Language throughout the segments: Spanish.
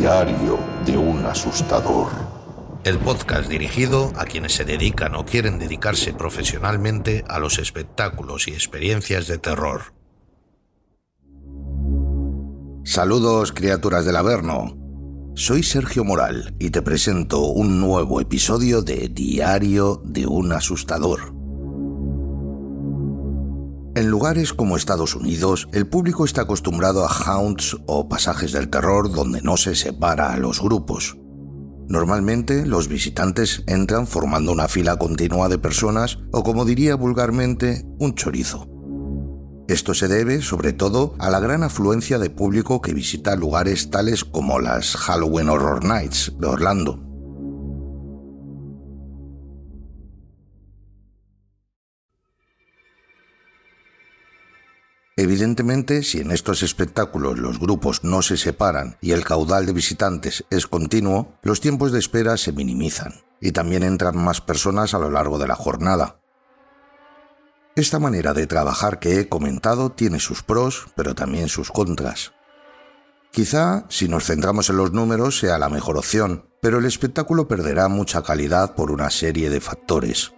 Diario de un asustador. El podcast dirigido a quienes se dedican o quieren dedicarse profesionalmente a los espectáculos y experiencias de terror. Saludos criaturas del Averno. Soy Sergio Moral y te presento un nuevo episodio de Diario de un asustador. En lugares como Estados Unidos, el público está acostumbrado a haunts o pasajes del terror donde no se separa a los grupos. Normalmente los visitantes entran formando una fila continua de personas o como diría vulgarmente, un chorizo. Esto se debe, sobre todo, a la gran afluencia de público que visita lugares tales como las Halloween Horror Nights de Orlando. Evidentemente, si en estos espectáculos los grupos no se separan y el caudal de visitantes es continuo, los tiempos de espera se minimizan y también entran más personas a lo largo de la jornada. Esta manera de trabajar que he comentado tiene sus pros, pero también sus contras. Quizá, si nos centramos en los números, sea la mejor opción, pero el espectáculo perderá mucha calidad por una serie de factores.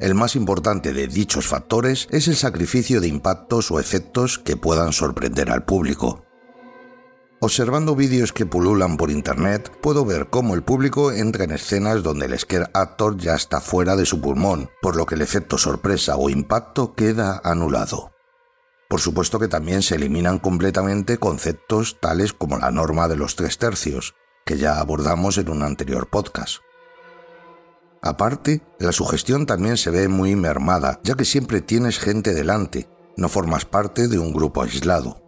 El más importante de dichos factores es el sacrificio de impactos o efectos que puedan sorprender al público. Observando vídeos que pululan por internet, puedo ver cómo el público entra en escenas donde el scare actor ya está fuera de su pulmón, por lo que el efecto sorpresa o impacto queda anulado. Por supuesto que también se eliminan completamente conceptos tales como la norma de los tres tercios, que ya abordamos en un anterior podcast. Aparte, la sugestión también se ve muy mermada, ya que siempre tienes gente delante, no formas parte de un grupo aislado.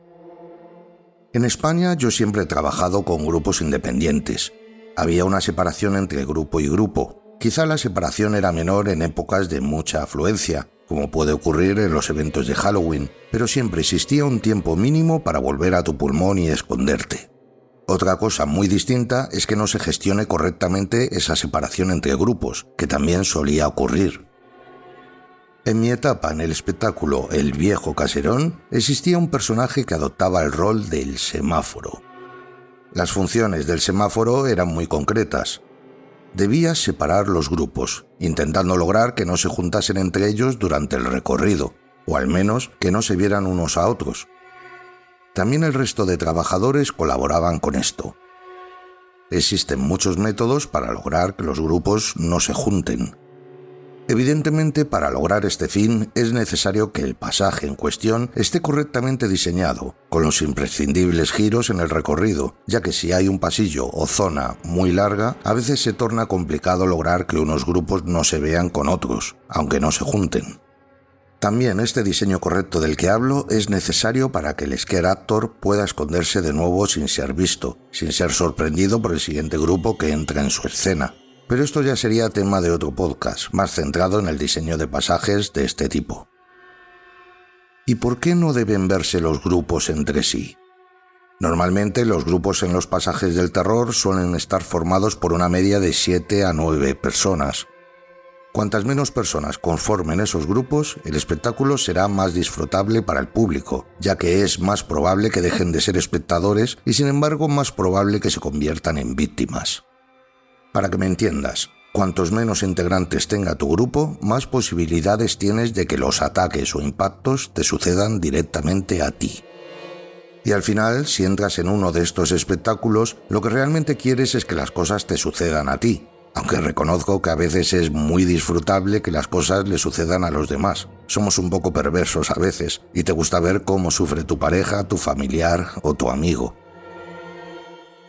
En España yo siempre he trabajado con grupos independientes. Había una separación entre grupo y grupo. Quizá la separación era menor en épocas de mucha afluencia, como puede ocurrir en los eventos de Halloween, pero siempre existía un tiempo mínimo para volver a tu pulmón y esconderte. Otra cosa muy distinta es que no se gestione correctamente esa separación entre grupos, que también solía ocurrir. En mi etapa en el espectáculo El viejo caserón existía un personaje que adoptaba el rol del semáforo. Las funciones del semáforo eran muy concretas. Debías separar los grupos, intentando lograr que no se juntasen entre ellos durante el recorrido, o al menos que no se vieran unos a otros, también el resto de trabajadores colaboraban con esto. Existen muchos métodos para lograr que los grupos no se junten. Evidentemente, para lograr este fin es necesario que el pasaje en cuestión esté correctamente diseñado, con los imprescindibles giros en el recorrido, ya que si hay un pasillo o zona muy larga, a veces se torna complicado lograr que unos grupos no se vean con otros, aunque no se junten. También este diseño correcto del que hablo es necesario para que el scare actor pueda esconderse de nuevo sin ser visto, sin ser sorprendido por el siguiente grupo que entra en su escena. Pero esto ya sería tema de otro podcast, más centrado en el diseño de pasajes de este tipo. ¿Y por qué no deben verse los grupos entre sí? Normalmente los grupos en los pasajes del terror suelen estar formados por una media de 7 a 9 personas, Cuantas menos personas conformen esos grupos, el espectáculo será más disfrutable para el público, ya que es más probable que dejen de ser espectadores y sin embargo más probable que se conviertan en víctimas. Para que me entiendas, cuantos menos integrantes tenga tu grupo, más posibilidades tienes de que los ataques o impactos te sucedan directamente a ti. Y al final, si entras en uno de estos espectáculos, lo que realmente quieres es que las cosas te sucedan a ti, aunque reconozco que a veces es muy disfrutable que las cosas le sucedan a los demás. Somos un poco perversos a veces y te gusta ver cómo sufre tu pareja, tu familiar o tu amigo.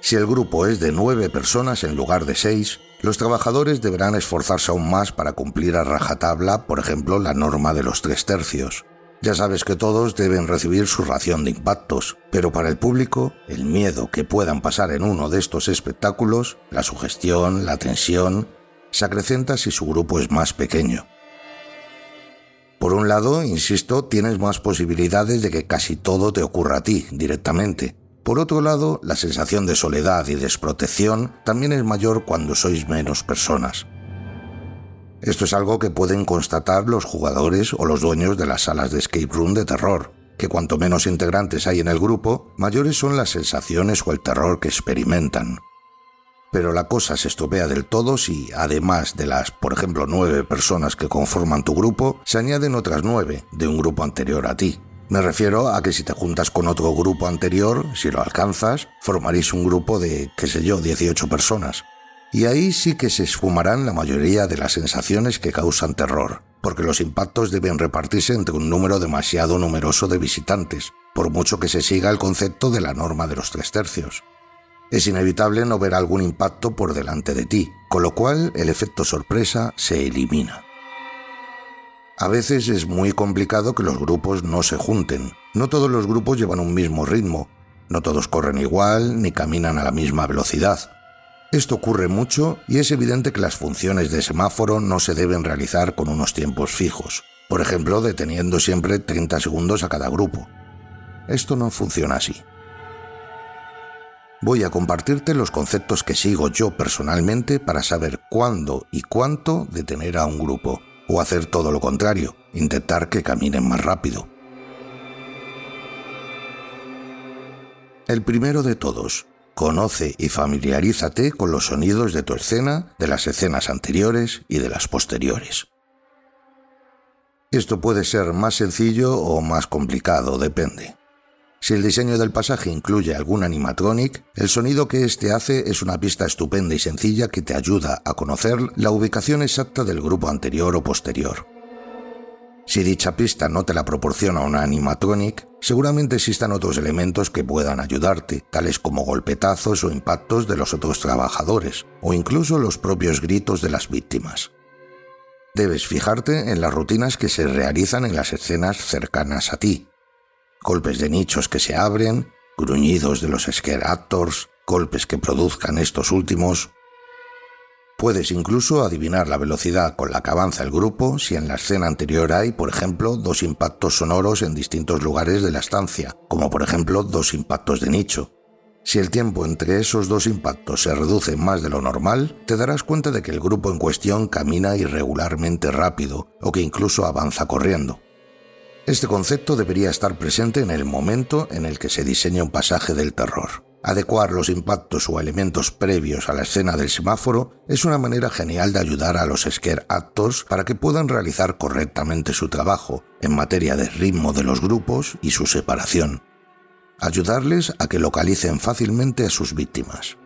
Si el grupo es de nueve personas en lugar de seis, los trabajadores deberán esforzarse aún más para cumplir a rajatabla, por ejemplo, la norma de los tres tercios. Ya sabes que todos deben recibir su ración de impactos, pero para el público, el miedo que puedan pasar en uno de estos espectáculos, la sugestión, la tensión, se acrecenta si su grupo es más pequeño. Por un lado, insisto, tienes más posibilidades de que casi todo te ocurra a ti directamente. Por otro lado, la sensación de soledad y desprotección también es mayor cuando sois menos personas. Esto es algo que pueden constatar los jugadores o los dueños de las salas de escape room de terror. que cuanto menos integrantes hay en el grupo, mayores son las sensaciones o el terror que experimentan. Pero la cosa se estropea del todo si, además de las, por ejemplo, nueve personas que conforman tu grupo, se añaden otras nueve de un grupo anterior a ti. Me refiero a que si te juntas con otro grupo anterior, si lo alcanzas, formaréis un grupo de, qué sé yo, 18 personas. Y ahí sí que se esfumarán la mayoría de las sensaciones que causan terror, porque los impactos deben repartirse entre un número demasiado numeroso de visitantes, por mucho que se siga el concepto de la norma de los tres tercios. Es inevitable no ver algún impacto por delante de ti, con lo cual el efecto sorpresa se elimina. A veces es muy complicado que los grupos no se junten. No todos los grupos llevan un mismo ritmo, no todos corren igual ni caminan a la misma velocidad. Esto ocurre mucho y es evidente que las funciones de semáforo no se deben realizar con unos tiempos fijos, por ejemplo deteniendo siempre 30 segundos a cada grupo. Esto no funciona así. Voy a compartirte los conceptos que sigo yo personalmente para saber cuándo y cuánto detener a un grupo o hacer todo lo contrario, intentar que caminen más rápido. El primero de todos, conoce y familiarízate con los sonidos de tu escena, de las escenas anteriores y de las posteriores. Esto puede ser más sencillo o más complicado, depende. Si el diseño del pasaje incluye algún animatronic, el sonido que éste hace es una pista estupenda y sencilla que te ayuda a conocer la ubicación exacta del grupo anterior o posterior. Si dicha pista no te la proporciona una animatronic, seguramente existan otros elementos que puedan ayudarte, tales como golpetazos o impactos de los otros trabajadores, o incluso los propios gritos de las víctimas. Debes fijarte en las rutinas que se realizan en las escenas cercanas a ti, golpes de nichos que se abren, gruñidos de los scare actors, golpes que produzcan estos últimos. Puedes incluso adivinar la velocidad con la que avanza el grupo si en la escena anterior hay, por ejemplo, dos impactos sonoros en distintos lugares de la estancia, como por ejemplo dos impactos de nicho. Si el tiempo entre esos dos impactos se reduce más de lo normal, te darás cuenta de que el grupo en cuestión camina irregularmente rápido o que incluso avanza corriendo. Este concepto debería estar presente en el momento en el que se diseña un pasaje del terror. Adecuar los impactos o elementos previos a la escena del semáforo es una manera genial de ayudar a los scare actors para que puedan realizar correctamente su trabajo en materia de ritmo de los grupos y su separación. Ayudarles a que localicen fácilmente a sus víctimas.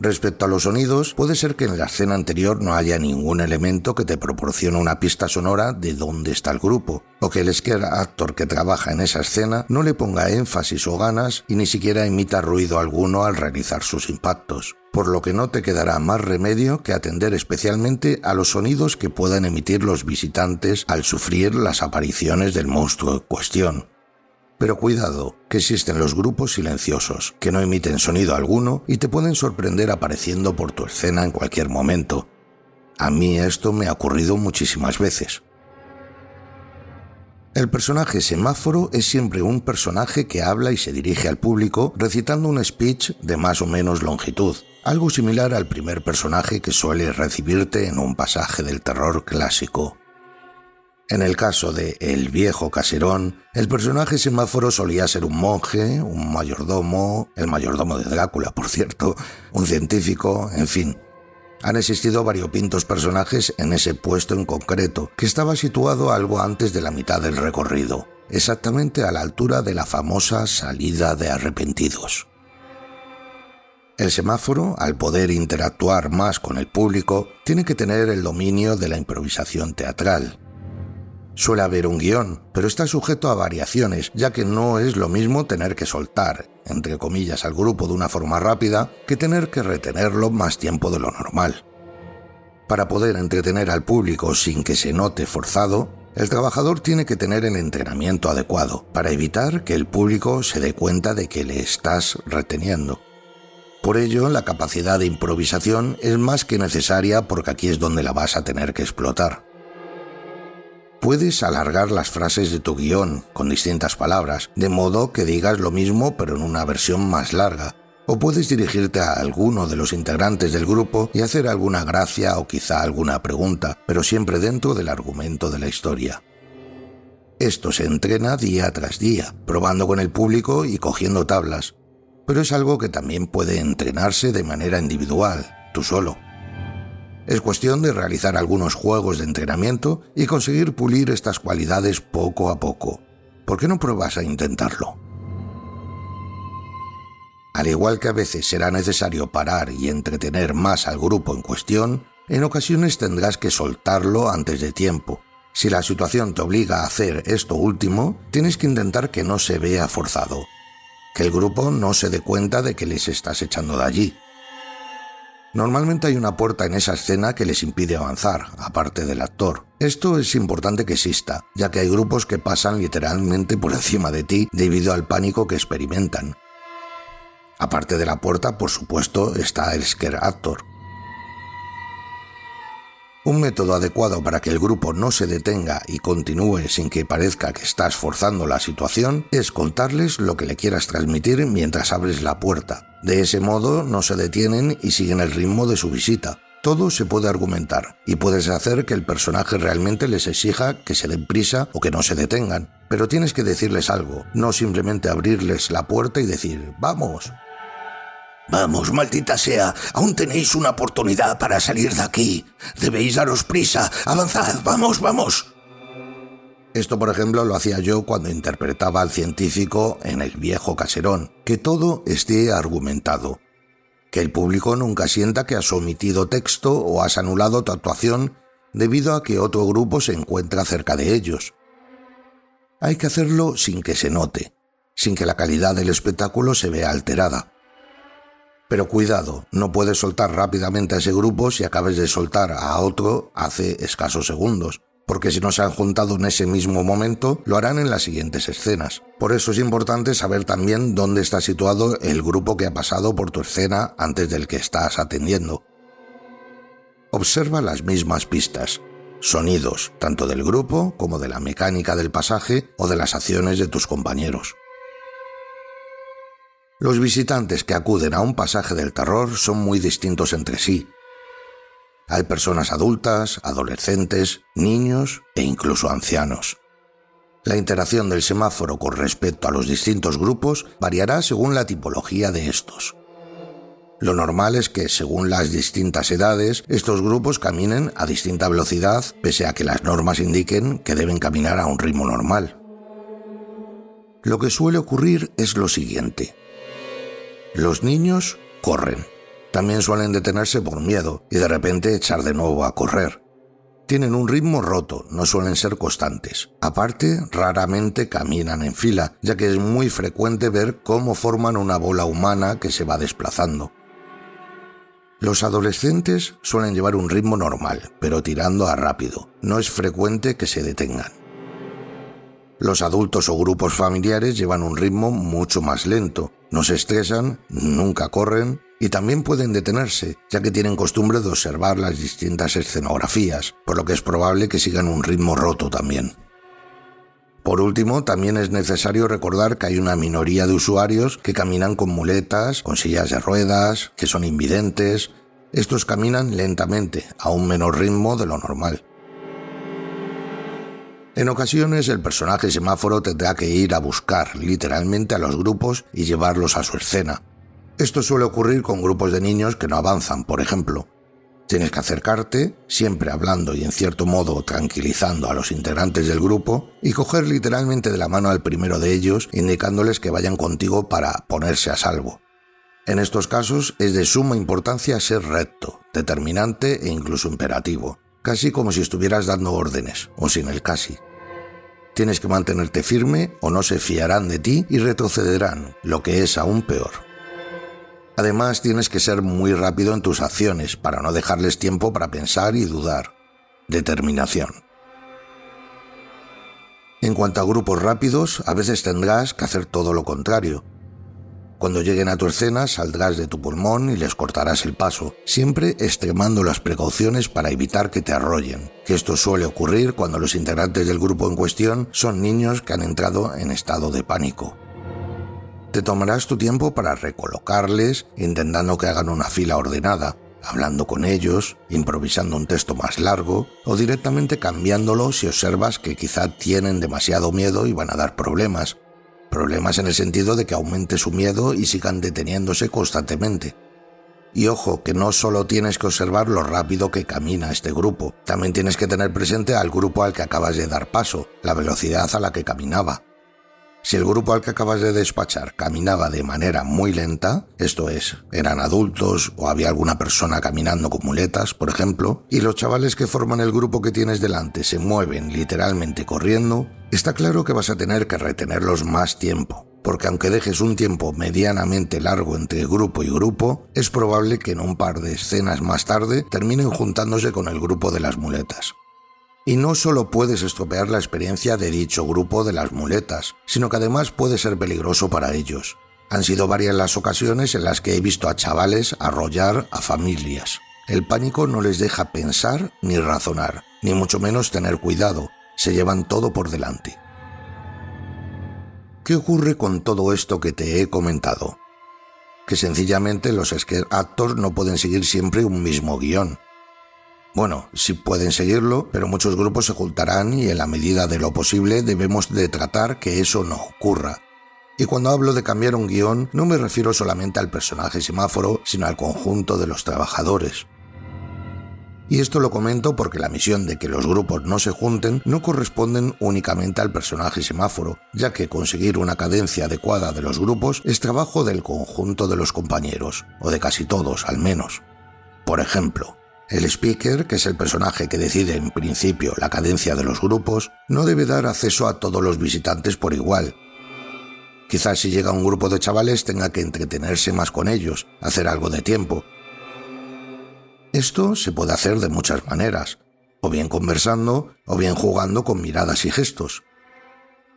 Respecto a los sonidos, puede ser que en la escena anterior no haya ningún elemento que te proporcione una pista sonora de dónde está el grupo, o que el scare actor que trabaja en esa escena no le ponga énfasis o ganas y ni siquiera imita ruido alguno al realizar sus impactos, por lo que no te quedará más remedio que atender especialmente a los sonidos que puedan emitir los visitantes al sufrir las apariciones del monstruo en cuestión. Pero cuidado, que existen los grupos silenciosos, que no emiten sonido alguno y te pueden sorprender apareciendo por tu escena en cualquier momento. A mí esto me ha ocurrido muchísimas veces. El personaje semáforo es siempre un personaje que habla y se dirige al público recitando un speech de más o menos longitud, algo similar al primer personaje que suele recibirte en un pasaje del terror clásico. En el caso de El viejo caserón, el personaje semáforo solía ser un monje, un mayordomo, el mayordomo de Drácula, por cierto, un científico, en fin. Han existido variopintos personajes en ese puesto en concreto, que estaba situado algo antes de la mitad del recorrido, exactamente a la altura de la famosa salida de arrepentidos. El semáforo, al poder interactuar más con el público, tiene que tener el dominio de la improvisación teatral, Suele haber un guion, pero está sujeto a variaciones, ya que no es lo mismo tener que soltar, entre comillas, al grupo de una forma rápida que tener que retenerlo más tiempo de lo normal. Para poder entretener al público sin que se note forzado, el trabajador tiene que tener el entrenamiento adecuado para evitar que el público se dé cuenta de que le estás reteniendo. Por ello, la capacidad de improvisación es más que necesaria porque aquí es donde la vas a tener que explotar. Puedes alargar las frases de tu guion con distintas palabras, de modo que digas lo mismo pero en una versión más larga. O puedes dirigirte a alguno de los integrantes del grupo y hacer alguna gracia o quizá alguna pregunta, pero siempre dentro del argumento de la historia. Esto se entrena día tras día, probando con el público y cogiendo tablas. Pero es algo que también puede entrenarse de manera individual, tú solo. Es cuestión de realizar algunos juegos de entrenamiento y conseguir pulir estas cualidades poco a poco. ¿Por qué no pruebas a intentarlo? Al igual que a veces será necesario parar y entretener más al grupo en cuestión, en ocasiones tendrás que soltarlo antes de tiempo. Si la situación te obliga a hacer esto último, tienes que intentar que no se vea forzado, que el grupo no se dé cuenta de que les estás echando de allí. Normalmente hay una puerta en esa escena que les impide avanzar, aparte del actor. Esto es importante que exista, ya que hay grupos que pasan literalmente por encima de ti debido al pánico que experimentan. Aparte de la puerta, por supuesto, está el scare actor. Un método adecuado para que el grupo no se detenga y continúe sin que parezca que estás forzando la situación es contarles lo que le quieras transmitir mientras abres la puerta. De ese modo no se detienen y siguen el ritmo de su visita. Todo se puede argumentar y puedes hacer que el personaje realmente les exija que se den prisa o que no se detengan. Pero tienes que decirles algo, no simplemente abrirles la puerta y decir, vamos. Vamos, maldita sea, aún tenéis una oportunidad para salir de aquí. Debéis daros prisa, avanzad, vamos, vamos. Esto, por ejemplo, lo hacía yo cuando interpretaba al científico en El viejo caserón, que todo esté argumentado, que el público nunca sienta que has omitido texto o has anulado tu actuación debido a que otro grupo se encuentra cerca de ellos. Hay que hacerlo sin que se note, sin que la calidad del espectáculo se vea alterada. Pero cuidado, no puedes soltar rápidamente a ese grupo si acabes de soltar a otro hace escasos segundos porque si no se han juntado en ese mismo momento, lo harán en las siguientes escenas. Por eso es importante saber también dónde está situado el grupo que ha pasado por tu escena antes del que estás atendiendo. Observa las mismas pistas, sonidos, tanto del grupo como de la mecánica del pasaje o de las acciones de tus compañeros. Los visitantes que acuden a un pasaje del terror son muy distintos entre sí, hay personas adultas, adolescentes, niños e incluso ancianos. La interacción del semáforo con respecto a los distintos grupos variará según la tipología de estos. Lo normal es que, según las distintas edades, estos grupos caminen a distinta velocidad, pese a que las normas indiquen que deben caminar a un ritmo normal. Lo que suele ocurrir es lo siguiente. Los niños corren, también suelen detenerse por miedo y de repente echar de nuevo a correr. Tienen un ritmo roto, no suelen ser constantes. Aparte, raramente caminan en fila, ya que es muy frecuente ver cómo forman una bola humana que se va desplazando. Los adolescentes suelen llevar un ritmo normal, pero tirando a rápido. No es frecuente que se detengan. Los adultos o grupos familiares llevan un ritmo mucho más lento. No se estresan, nunca corren y también pueden detenerse, ya que tienen costumbre de observar las distintas escenografías, por lo que es probable que sigan un ritmo roto también. Por último, también es necesario recordar que hay una minoría de usuarios que caminan con muletas, con sillas de ruedas, que son invidentes. Estos caminan lentamente, a un menor ritmo de lo normal. En ocasiones el personaje semáforo tendrá que ir a buscar literalmente a los grupos y llevarlos a su escena, esto suele ocurrir con grupos de niños que no avanzan, por ejemplo. Tienes que acercarte, siempre hablando y en cierto modo tranquilizando a los integrantes del grupo, y coger literalmente de la mano al primero de ellos, indicándoles que vayan contigo para ponerse a salvo. En estos casos es de suma importancia ser recto, determinante e incluso imperativo, casi como si estuvieras dando órdenes, o sin el casi. Tienes que mantenerte firme o no se fiarán de ti y retrocederán, lo que es aún peor. Además, tienes que ser muy rápido en tus acciones para no dejarles tiempo para pensar y dudar. Determinación. En cuanto a grupos rápidos, a veces tendrás que hacer todo lo contrario. Cuando lleguen a tu escena, saldrás de tu pulmón y les cortarás el paso, siempre extremando las precauciones para evitar que te arrollen, que esto suele ocurrir cuando los integrantes del grupo en cuestión son niños que han entrado en estado de pánico. Te tomarás tu tiempo para recolocarles, intentando que hagan una fila ordenada. hablando con ellos, improvisando un texto más largo o directamente cambiándolo si observas que quizá tienen demasiado miedo y van a dar problemas. Problemas en el sentido de que aumente su miedo y sigan deteniéndose constantemente. Y ojo, que no solo tienes que observar lo rápido que camina este grupo, también tienes que tener presente al grupo al que acabas de dar paso, la velocidad a la que caminaba. Si el grupo al que acabas de despachar caminaba de manera muy lenta, esto es, eran adultos o había alguna persona caminando con muletas, por ejemplo, y los chavales que forman el grupo que tienes delante se mueven literalmente corriendo, está claro que vas a tener que retenerlos más tiempo porque aunque dejes un tiempo medianamente largo entre grupo y grupo, es probable que en un par de escenas más tarde terminen juntándose con el grupo de las muletas. Y no solo puedes estropear la experiencia de dicho grupo de las muletas, sino que además puede ser peligroso para ellos. Han sido varias las ocasiones en las que he visto a chavales arrollar a familias. El pánico no les deja pensar ni razonar, ni mucho menos tener cuidado, se llevan todo por delante. ¿Qué ocurre con todo esto que te he comentado? Que sencillamente los scare actors no pueden seguir siempre un mismo guion. Bueno, sí pueden seguirlo, pero muchos grupos se juntarán y en la medida de lo posible debemos de tratar que eso no ocurra. Y cuando hablo de cambiar un guion, no me refiero solamente al personaje semáforo, sino al conjunto de los trabajadores. Y esto lo comento porque la misión de que los grupos no se junten no corresponden únicamente al personaje semáforo, ya que conseguir una cadencia adecuada de los grupos es trabajo del conjunto de los compañeros, o de casi todos al menos. Por ejemplo, el speaker, que es el personaje que decide en principio la cadencia de los grupos, no debe dar acceso a todos los visitantes por igual. Quizás si llega un grupo de chavales tenga que entretenerse más con ellos, hacer algo de tiempo, esto se puede hacer de muchas maneras, o bien conversando, o bien jugando con miradas y gestos.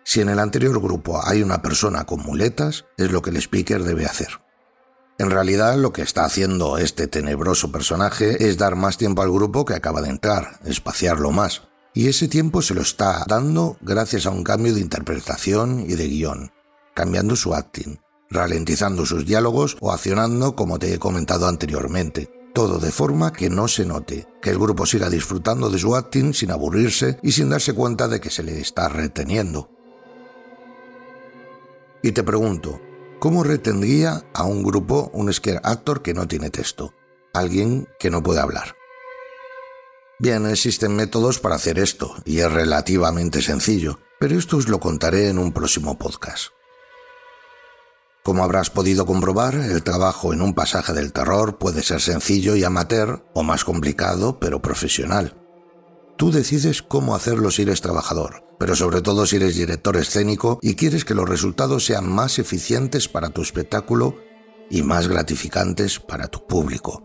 Si en el anterior grupo hay una persona con muletas, es lo que el speaker debe hacer. En realidad lo que está haciendo este tenebroso personaje es dar más tiempo al grupo que acaba de entrar, espaciarlo más. Y ese tiempo se lo está dando gracias a un cambio de interpretación y de guion, cambiando su acting, ralentizando sus diálogos o accionando como te he comentado anteriormente, todo de forma que no se note, que el grupo siga disfrutando de su acting sin aburrirse y sin darse cuenta de que se le está reteniendo. Y te pregunto, ¿cómo retendría a un grupo un scare actor que no tiene texto? Alguien que no puede hablar. Bien, existen métodos para hacer esto, y es relativamente sencillo, pero esto os lo contaré en un próximo podcast. Como habrás podido comprobar, el trabajo en un pasaje del terror puede ser sencillo y amateur o más complicado pero profesional. Tú decides cómo hacerlo si eres trabajador, pero sobre todo si eres director escénico y quieres que los resultados sean más eficientes para tu espectáculo y más gratificantes para tu público.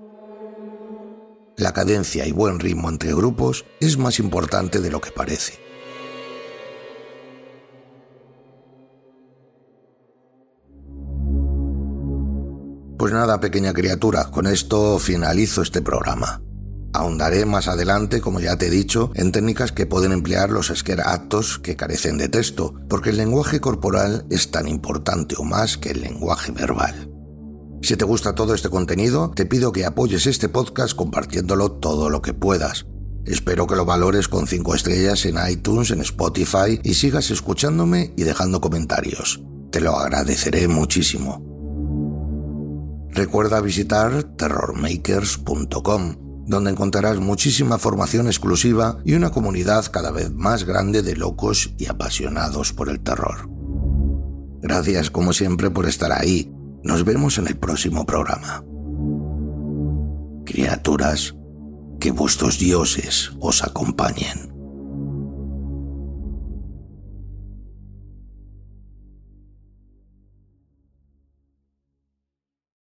La cadencia y buen ritmo entre grupos es más importante de lo que parece. Pues nada, pequeña criatura, con esto finalizo este programa. Ahondaré más adelante, como ya te he dicho, en técnicas que pueden emplear los scare actos que carecen de texto, porque el lenguaje corporal es tan importante o más que el lenguaje verbal. Si te gusta todo este contenido, te pido que apoyes este podcast compartiéndolo todo lo que puedas. Espero que lo valores con 5 estrellas en iTunes, en Spotify y sigas escuchándome y dejando comentarios. Te lo agradeceré muchísimo. Recuerda visitar terrormakers.com, donde encontrarás muchísima formación exclusiva y una comunidad cada vez más grande de locos y apasionados por el terror. Gracias como siempre por estar ahí. Nos vemos en el próximo programa. Criaturas, que vuestros dioses os acompañen.